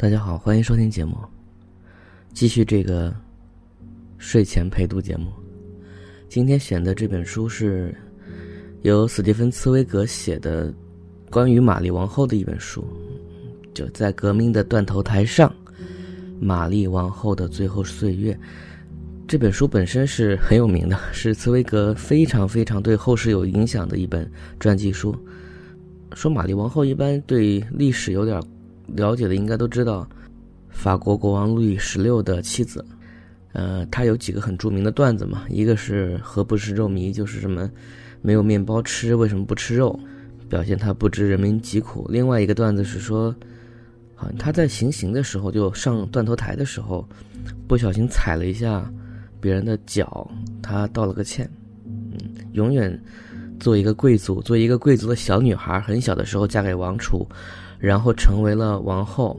大家好，欢迎收听节目，继续这个睡前陪读节目。今天选的这本书是由史蒂芬·茨威格写的关于玛丽王后的一本书，就在革命的断头台上，玛丽王后的最后岁月。这本书本身是很有名的，是茨威格非常非常对后世有影响的一本传记书。说玛丽王后一般对历史有点。了解的应该都知道，法国国王路易十六的妻子，呃，他有几个很著名的段子嘛。一个是何不食肉糜，就是什么没有面包吃，为什么不吃肉，表现他不知人民疾苦。另外一个段子是说，好像他在行刑的时候，就上断头台的时候，不小心踩了一下别人的脚，他道了个歉。嗯，永远做一个贵族，做一个贵族的小女孩，很小的时候嫁给王储。然后成为了王后，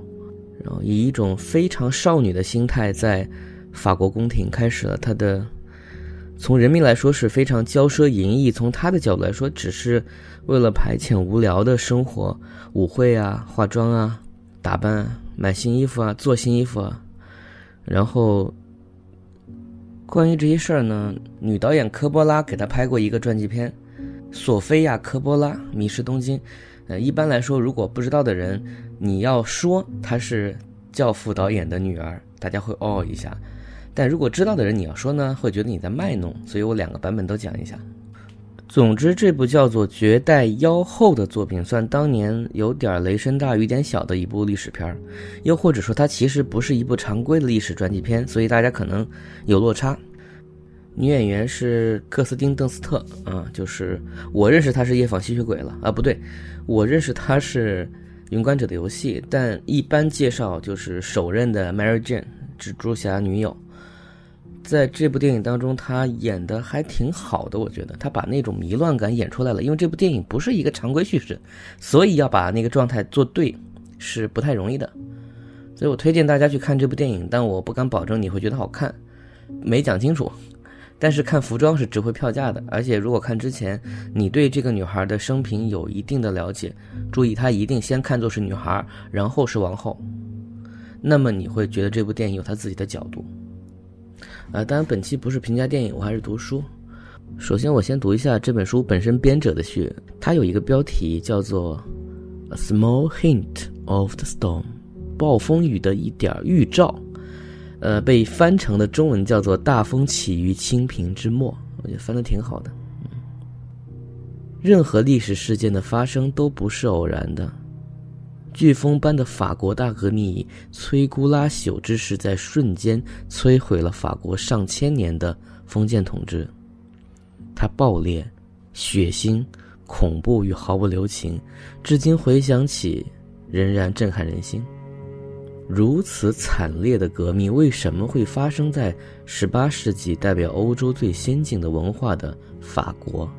然后以一种非常少女的心态，在法国宫廷开始了她的。从人民来说是非常骄奢淫逸，从她的角度来说，只是为了排遣无聊的生活，舞会啊、化妆啊、打扮、买新衣服啊、做新衣服啊。然后，关于这些事儿呢，女导演科波拉给她拍过一个传记片，《索菲亚·科波拉迷失东京》。呃，一般来说，如果不知道的人，你要说她是教父导演的女儿，大家会哦一下；但如果知道的人，你要说呢，会觉得你在卖弄。所以我两个版本都讲一下。总之，这部叫做《绝代妖后》的作品，算当年有点雷声大雨点小的一部历史片儿，又或者说它其实不是一部常规的历史传记片，所以大家可能有落差。女演员是克斯汀·邓斯特，啊，就是我认识她是《夜访吸血鬼》了啊，不对，我认识她是《云观者的游戏》，但一般介绍就是首任的 Mary Jane 蜘蛛侠女友。在这部电影当中，她演的还挺好的，我觉得她把那种迷乱感演出来了。因为这部电影不是一个常规叙事，所以要把那个状态做对是不太容易的。所以我推荐大家去看这部电影，但我不敢保证你会觉得好看，没讲清楚。但是看服装是值回票价的，而且如果看之前你对这个女孩的生平有一定的了解，注意她一定先看作是女孩，然后是王后，那么你会觉得这部电影有它自己的角度。啊，当然本期不是评价电影，我还是读书。首先我先读一下这本书本身编者的序，它有一个标题叫做《A Small Hint of the Storm》，暴风雨的一点预兆。呃，被翻成的中文叫做“大风起于清平之末”，我觉得翻的挺好的。任何历史事件的发生都不是偶然的。飓风般的法国大革命以摧枯拉朽之势，在瞬间摧毁了法国上千年的封建统治。它暴烈、血腥、恐怖与毫不留情，至今回想起仍然震撼人心。如此惨烈的革命为什么会发生在十八世纪代表欧洲最先进的文化的法国？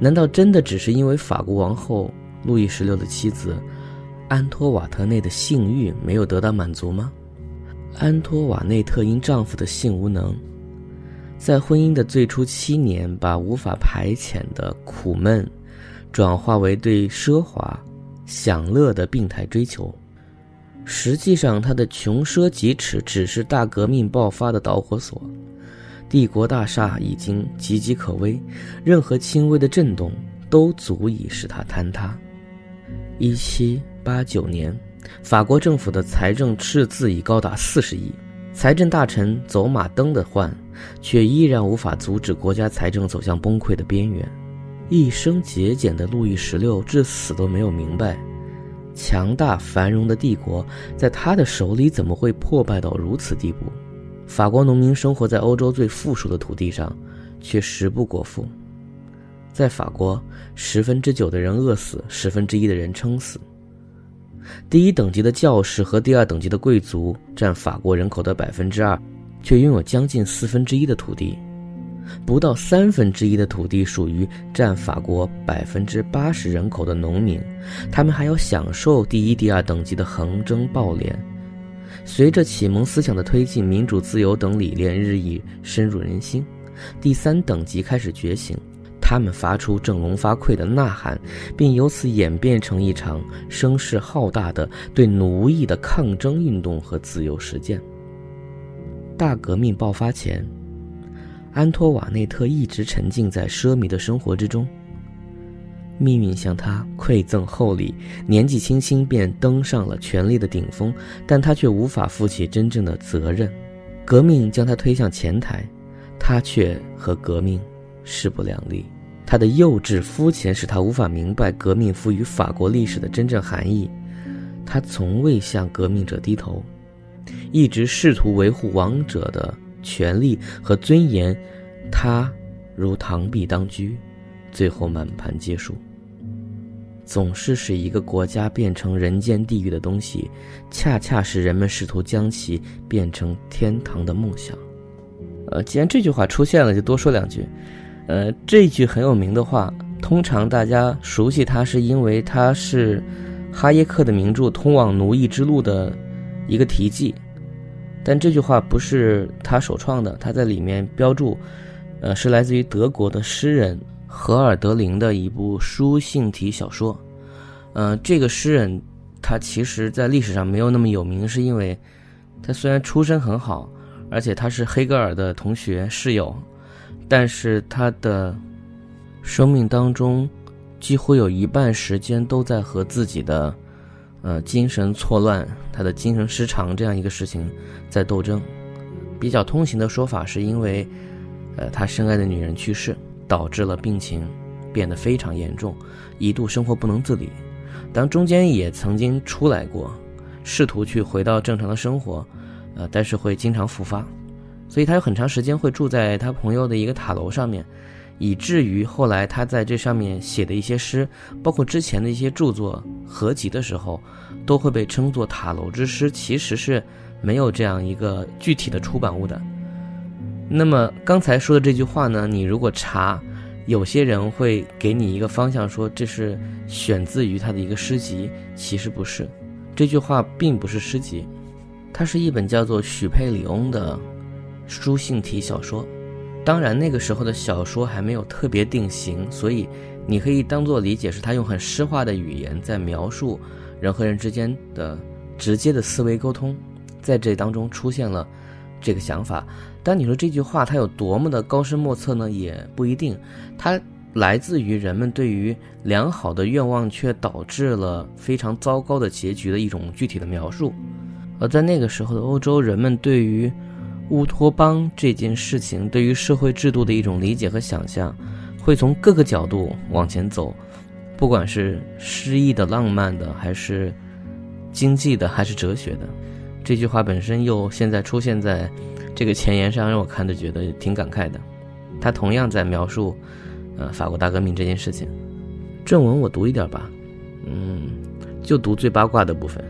难道真的只是因为法国王后路易十六的妻子安托瓦特内的性欲没有得到满足吗？安托瓦内特因丈夫的性无能，在婚姻的最初七年，把无法排遣的苦闷转化为对奢华享乐的病态追求。实际上，他的穷奢极侈只是大革命爆发的导火索。帝国大厦已经岌岌可危，任何轻微的震动都足以使它坍塌。一七八九年，法国政府的财政赤字已高达四十亿，财政大臣走马灯的换，却依然无法阻止国家财政走向崩溃的边缘。一生节俭的路易十六至死都没有明白。强大繁荣的帝国，在他的手里怎么会破败到如此地步？法国农民生活在欧洲最富庶的土地上，却食不果腹。在法国，十分之九的人饿死，十分之一的人撑死。第一等级的教士和第二等级的贵族占法国人口的百分之二，却拥有将近四分之一的土地。不到三分之一的土地属于占法国百分之八十人口的农民，他们还要享受第一、第二等级的横征暴敛。随着启蒙思想的推进，民主、自由等理念日益深入人心，第三等级开始觉醒，他们发出振聋发聩的呐喊，并由此演变成一场声势浩大的对奴役的抗争运动和自由实践。大革命爆发前，安托瓦内特一直沉浸在奢靡的生活之中。命运向他馈赠厚礼，年纪轻轻便登上了权力的顶峰，但他却无法负起真正的责任。革命将他推向前台，他却和革命势不两立。他的幼稚肤浅使他无法明白革命赋予法国历史的真正含义。他从未向革命者低头，一直试图维护王者的权利和尊严。他如螳臂当车，最后满盘皆输。总是使一个国家变成人间地狱的东西，恰恰是人们试图将其变成天堂的梦想。呃，既然这句话出现了，就多说两句。呃，这句很有名的话，通常大家熟悉它，是因为它是哈耶克的名著《通往奴役之路》的一个题记。但这句话不是他首创的，他在里面标注，呃，是来自于德国的诗人。荷尔德林的一部书信体小说，呃，这个诗人他其实在历史上没有那么有名，是因为他虽然出身很好，而且他是黑格尔的同学室友，但是他的生命当中几乎有一半时间都在和自己的呃精神错乱、他的精神失常这样一个事情在斗争。比较通行的说法是因为，呃，他深爱的女人去世。导致了病情变得非常严重，一度生活不能自理。当中间也曾经出来过，试图去回到正常的生活，呃，但是会经常复发，所以他有很长时间会住在他朋友的一个塔楼上面，以至于后来他在这上面写的一些诗，包括之前的一些著作合集的时候，都会被称作塔楼之诗，其实是没有这样一个具体的出版物的。那么刚才说的这句话呢？你如果查，有些人会给你一个方向，说这是选自于他的一个诗集，其实不是。这句话并不是诗集，它是一本叫做《许佩里翁》的书信体小说。当然那个时候的小说还没有特别定型，所以你可以当做理解是他用很诗化的语言在描述人和人之间的直接的思维沟通，在这当中出现了这个想法。但你说这句话它有多么的高深莫测呢？也不一定，它来自于人们对于良好的愿望却导致了非常糟糕的结局的一种具体的描述。而在那个时候的欧洲，人们对于乌托邦这件事情，对于社会制度的一种理解和想象，会从各个角度往前走，不管是诗意的、浪漫的，还是经济的，还是哲学的。这句话本身又现在出现在。这个前言上让我看着觉得挺感慨的，他同样在描述，呃，法国大革命这件事情。正文我读一点吧，嗯，就读最八卦的部分，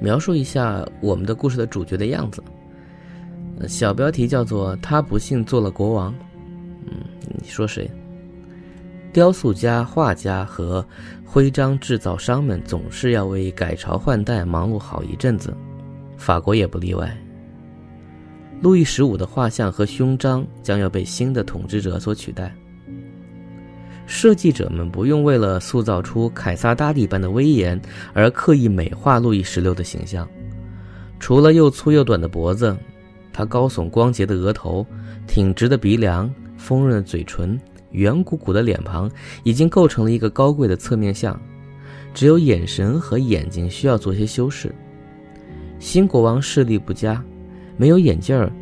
描述一下我们的故事的主角的样子。小标题叫做“他不幸做了国王”。嗯，你说谁？雕塑家、画家和徽章制造商们总是要为改朝换代忙碌好一阵子，法国也不例外。路易十五的画像和勋章将要被新的统治者所取代。设计者们不用为了塑造出凯撒大帝般的威严而刻意美化路易十六的形象。除了又粗又短的脖子，他高耸光洁的额头、挺直的鼻梁、丰润的嘴唇、圆鼓鼓的脸庞，已经构成了一个高贵的侧面像。只有眼神和眼睛需要做些修饰。新国王视力不佳。没有眼镜儿，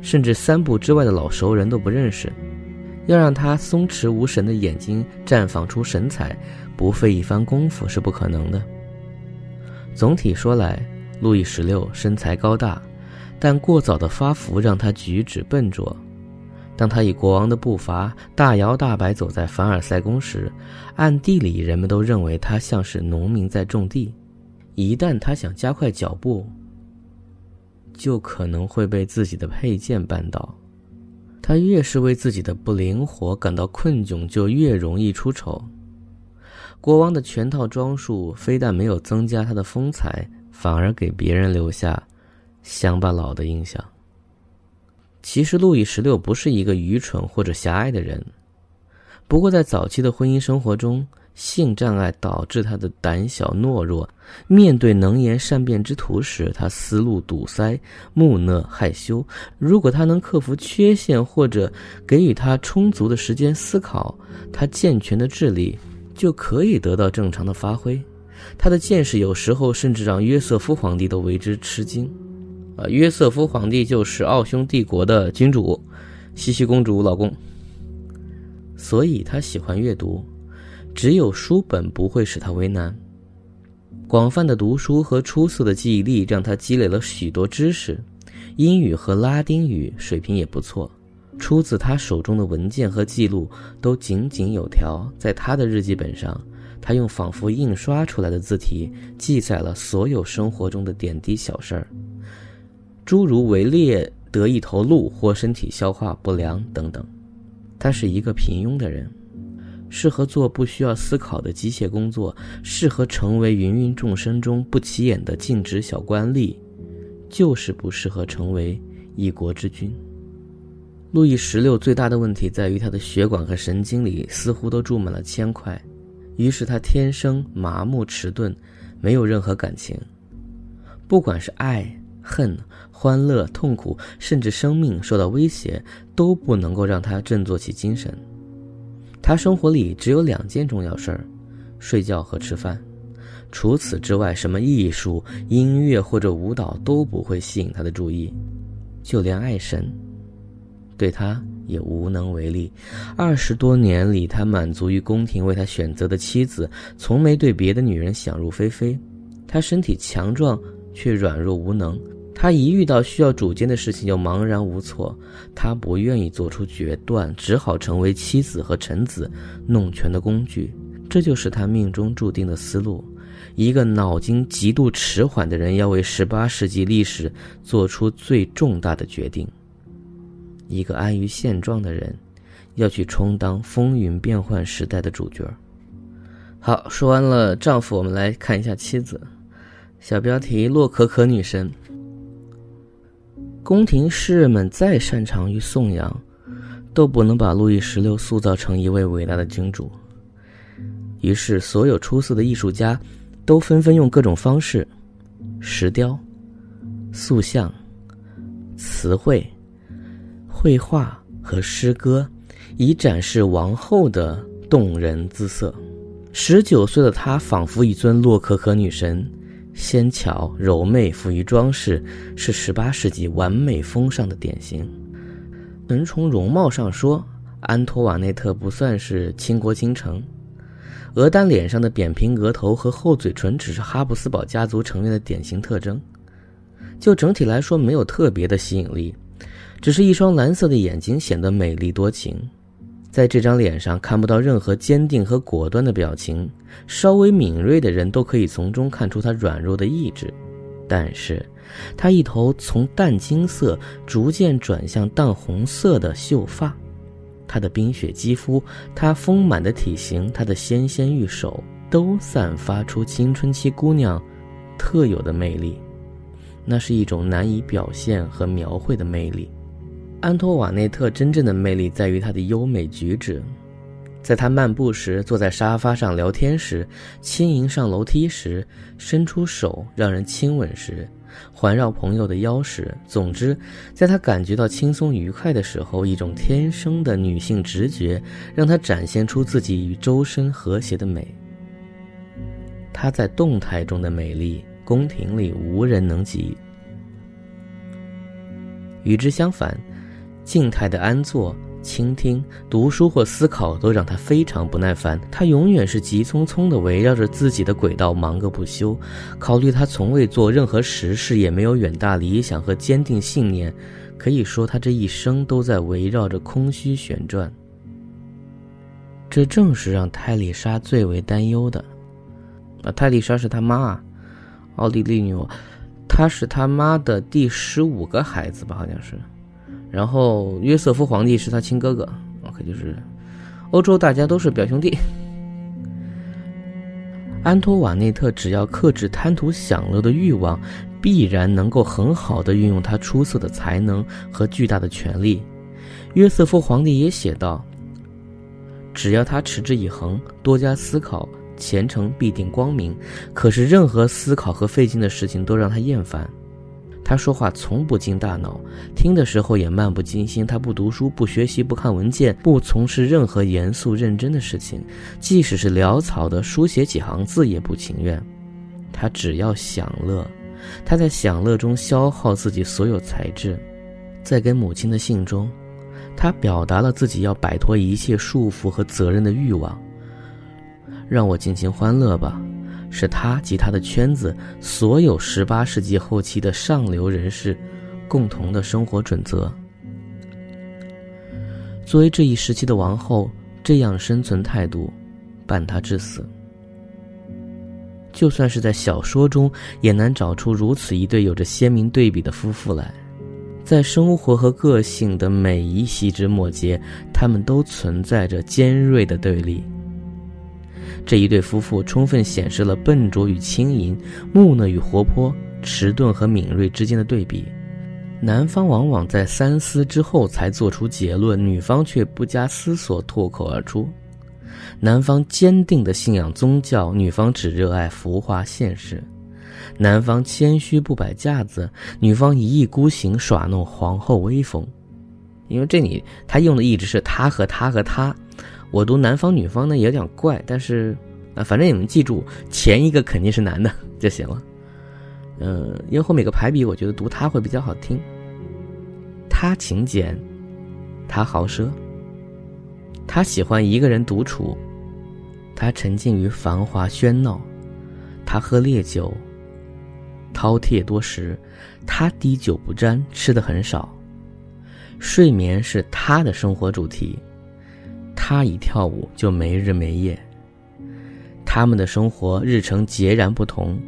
甚至三步之外的老熟人都不认识。要让他松弛无神的眼睛绽放出神采，不费一番功夫是不可能的。总体说来，路易十六身材高大，但过早的发福让他举止笨拙。当他以国王的步伐大摇大摆走在凡尔赛宫时，暗地里人们都认为他像是农民在种地。一旦他想加快脚步，就可能会被自己的佩剑绊倒。他越是为自己的不灵活感到困窘，就越容易出丑。国王的全套装束非但没有增加他的风采，反而给别人留下乡巴佬的印象。其实，路易十六不是一个愚蠢或者狭隘的人。不过在早期的婚姻生活中，性障碍导致他的胆小懦弱，面对能言善辩之徒时，他思路堵塞、木讷害羞。如果他能克服缺陷，或者给予他充足的时间思考，他健全的智力就可以得到正常的发挥。他的见识有时候甚至让约瑟夫皇帝都为之吃惊。啊，约瑟夫皇帝就是奥匈帝国的君主，茜茜公主老公，所以他喜欢阅读。只有书本不会使他为难。广泛的读书和出色的记忆力让他积累了许多知识，英语和拉丁语水平也不错。出自他手中的文件和记录都井井有条。在他的日记本上，他用仿佛印刷出来的字体记载了所有生活中的点滴小事儿，诸如围猎得一头鹿或身体消化不良等等。他是一个平庸的人。适合做不需要思考的机械工作，适合成为芸芸众生中不起眼的尽职小官吏，就是不适合成为一国之君。路易十六最大的问题在于他的血管和神经里似乎都注满了铅块，于是他天生麻木迟钝，没有任何感情，不管是爱、恨、欢乐、痛苦，甚至生命受到威胁，都不能够让他振作起精神。他生活里只有两件重要事儿：睡觉和吃饭。除此之外，什么艺术、音乐或者舞蹈都不会吸引他的注意，就连爱神，对他也无能为力。二十多年里，他满足于宫廷为他选择的妻子，从没对别的女人想入非非。他身体强壮，却软弱无能。他一遇到需要主见的事情就茫然无措，他不愿意做出决断，只好成为妻子和臣子弄权的工具。这就是他命中注定的思路。一个脑筋极度迟缓的人要为十八世纪历史做出最重大的决定；一个安于现状的人要去充当风云变幻时代的主角。好，说完了丈夫，我们来看一下妻子。小标题：洛可可女神。宫廷诗人们再擅长于颂扬，都不能把路易十六塑造成一位伟大的君主。于是，所有出色的艺术家都纷纷用各种方式——石雕、塑像、词汇、绘画和诗歌，以展示王后的动人姿色。十九岁的她仿佛一尊洛可可女神。纤巧柔媚，富于装饰，是十八世纪完美风尚的典型。能从容貌上说，安托瓦内特不算是倾国倾城。鹅丹脸上的扁平额头和厚嘴唇只是哈布斯堡家族成员的典型特征。就整体来说，没有特别的吸引力，只是一双蓝色的眼睛显得美丽多情。在这张脸上看不到任何坚定和果断的表情，稍微敏锐的人都可以从中看出他软弱的意志。但是，他一头从淡金色逐渐转向淡红色的秀发，他的冰雪肌肤，他丰满的体型，他的纤纤玉手，都散发出青春期姑娘特有的魅力。那是一种难以表现和描绘的魅力。安托瓦内特真正的魅力在于她的优美举止，在她漫步时、坐在沙发上聊天时、轻盈上楼梯时、伸出手让人亲吻时、环绕朋友的腰时，总之，在她感觉到轻松愉快的时候，一种天生的女性直觉让她展现出自己与周身和谐的美。她在动态中的美丽，宫廷里无人能及。与之相反。静态的安坐、倾听、读书或思考都让他非常不耐烦。他永远是急匆匆地围绕着自己的轨道忙个不休。考虑他从未做任何实事，也没有远大理想和坚定信念，可以说他这一生都在围绕着空虚旋转。这正是让泰丽莎最为担忧的。啊，泰丽莎是他妈，奥地利女王，她是他妈的第十五个孩子吧？好像是。然后约瑟夫皇帝是他亲哥哥，OK，就是欧洲大家都是表兄弟。安托瓦内特只要克制贪图享乐的欲望，必然能够很好的运用他出色的才能和巨大的权力。约瑟夫皇帝也写道：“只要他持之以恒，多加思考，前程必定光明。可是任何思考和费劲的事情都让他厌烦。他说话从不经大脑，听的时候也漫不经心。他不读书，不学习，不看文件，不从事任何严肃认真的事情，即使是潦草的书写几行字也不情愿。他只要享乐，他在享乐中消耗自己所有才智。在给母亲的信中，他表达了自己要摆脱一切束缚和责任的欲望。让我尽情欢乐吧。是他及他的圈子所有十八世纪后期的上流人士共同的生活准则。作为这一时期的王后，这样生存态度伴她至死。就算是在小说中，也难找出如此一对有着鲜明对比的夫妇来。在生活和个性的每一细枝末节，他们都存在着尖锐的对立。这一对夫妇充分显示了笨拙与轻盈、木讷与活泼、迟钝和敏锐之间的对比。男方往往在三思之后才做出结论，女方却不加思索脱口而出。男方坚定地信仰宗教，女方只热爱浮华现实。男方谦虚不摆架子，女方一意孤行耍弄皇后威风。因为这里他用的一直是他和他和他。我读男方女方呢有点怪，但是，啊，反正你们记住前一个肯定是男的就行了。呃，因为后面有个排比，我觉得读他会比较好听。他勤俭，他豪奢，他喜欢一个人独处，他沉浸于繁华喧闹，他喝烈酒，饕餮多食，他滴酒不沾，吃的很少，睡眠是他的生活主题。他一跳舞就没日没夜。他们的生活日程截然不同。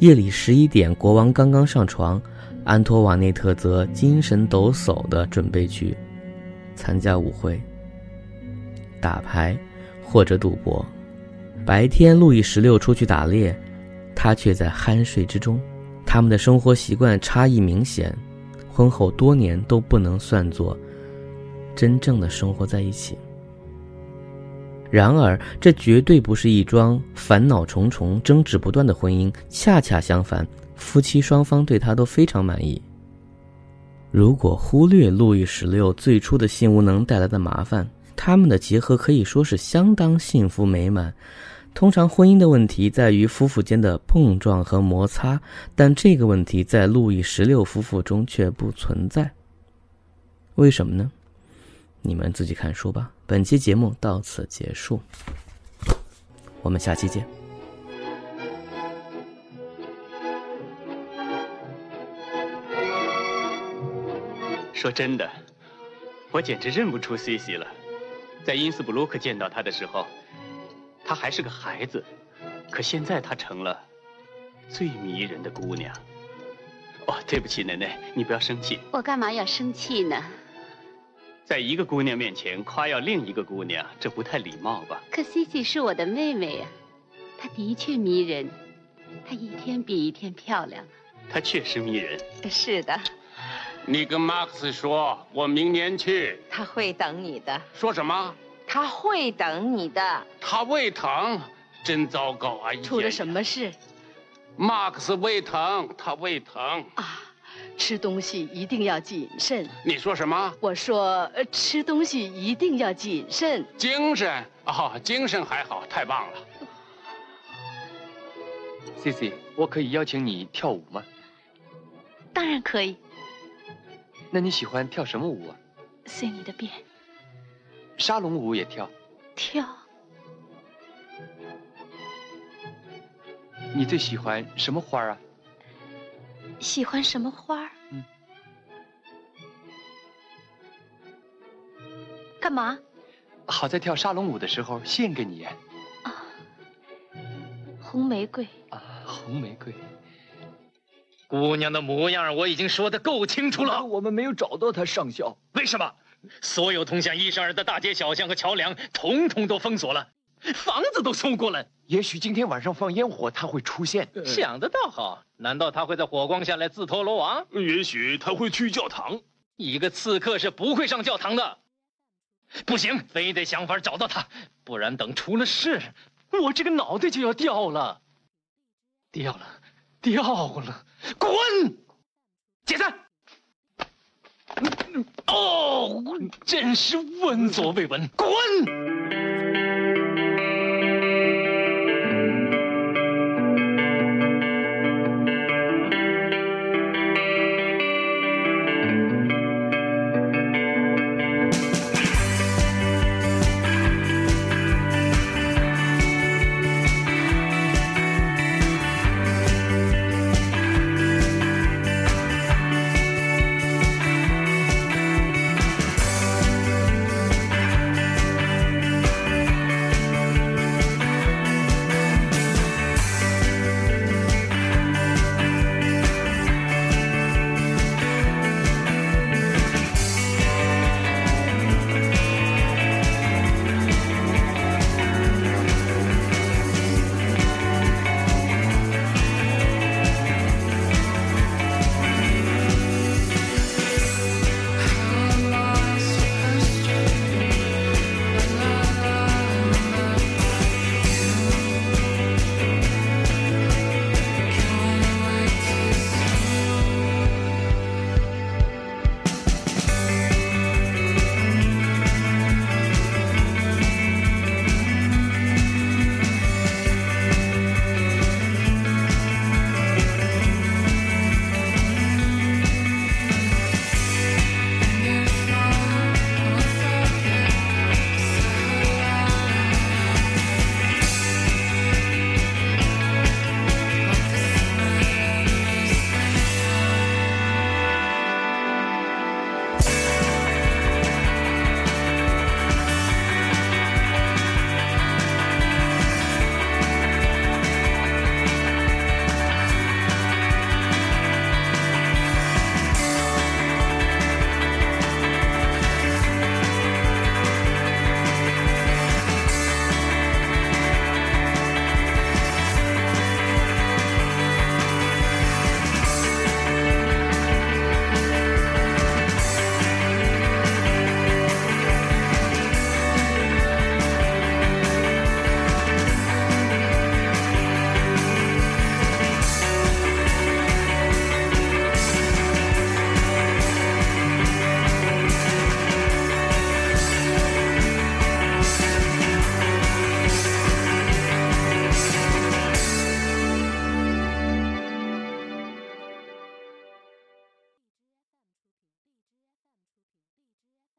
夜里十一点，国王刚刚上床，安托瓦内特则精神抖擞地准备去参加舞会、打牌或者赌博。白天，路易十六出去打猎，他却在酣睡之中。他们的生活习惯差异明显，婚后多年都不能算作真正的生活在一起。然而，这绝对不是一桩烦恼重重、争执不断的婚姻。恰恰相反，夫妻双方对他都非常满意。如果忽略路易十六最初的性无能带来的麻烦，他们的结合可以说是相当幸福美满。通常，婚姻的问题在于夫妇间的碰撞和摩擦，但这个问题在路易十六夫妇中却不存在。为什么呢？你们自己看书吧。本期节目到此结束，我们下期见。说真的，我简直认不出 C C 了。在因斯布鲁克见到她的时候，她还是个孩子，可现在她成了最迷人的姑娘。哦，对不起，奶奶，你不要生气。我干嘛要生气呢？在一个姑娘面前夸耀另一个姑娘，这不太礼貌吧？可 Cici 是我的妹妹呀，她的确迷人，她一天比一天漂亮。她确实迷人。是的。你跟马克思说，我明年去。他会等你的。说什么？他会等你的。他胃疼，真糟糕啊！出了什么事？马克思胃疼，他胃疼啊。吃东西一定要谨慎。你说什么？我说，吃东西一定要谨慎。精神啊，精神还好，太棒了。C C，我可以邀请你跳舞吗？当然可以。那你喜欢跳什么舞啊？随你的便。沙龙舞也跳。跳。你最喜欢什么花啊？喜欢什么花？嗯。干嘛？好在跳沙龙舞的时候献给你。啊，红玫瑰。啊，红玫瑰。姑娘的模样我已经说的够清楚了。我们没有找到她上校。为什么？所有通向伊莎尔的大街小巷和桥梁，统统都封锁了。房子都搜过了，也许今天晚上放烟火他会出现。想得倒好难道他会在火光下来自投罗网？也许他会去教堂。一个刺客是不会上教堂的。不行非得想法找到他。不然等出了事我这个脑袋就要掉了。掉了掉了滚！解散！哦真是闻所未闻滚！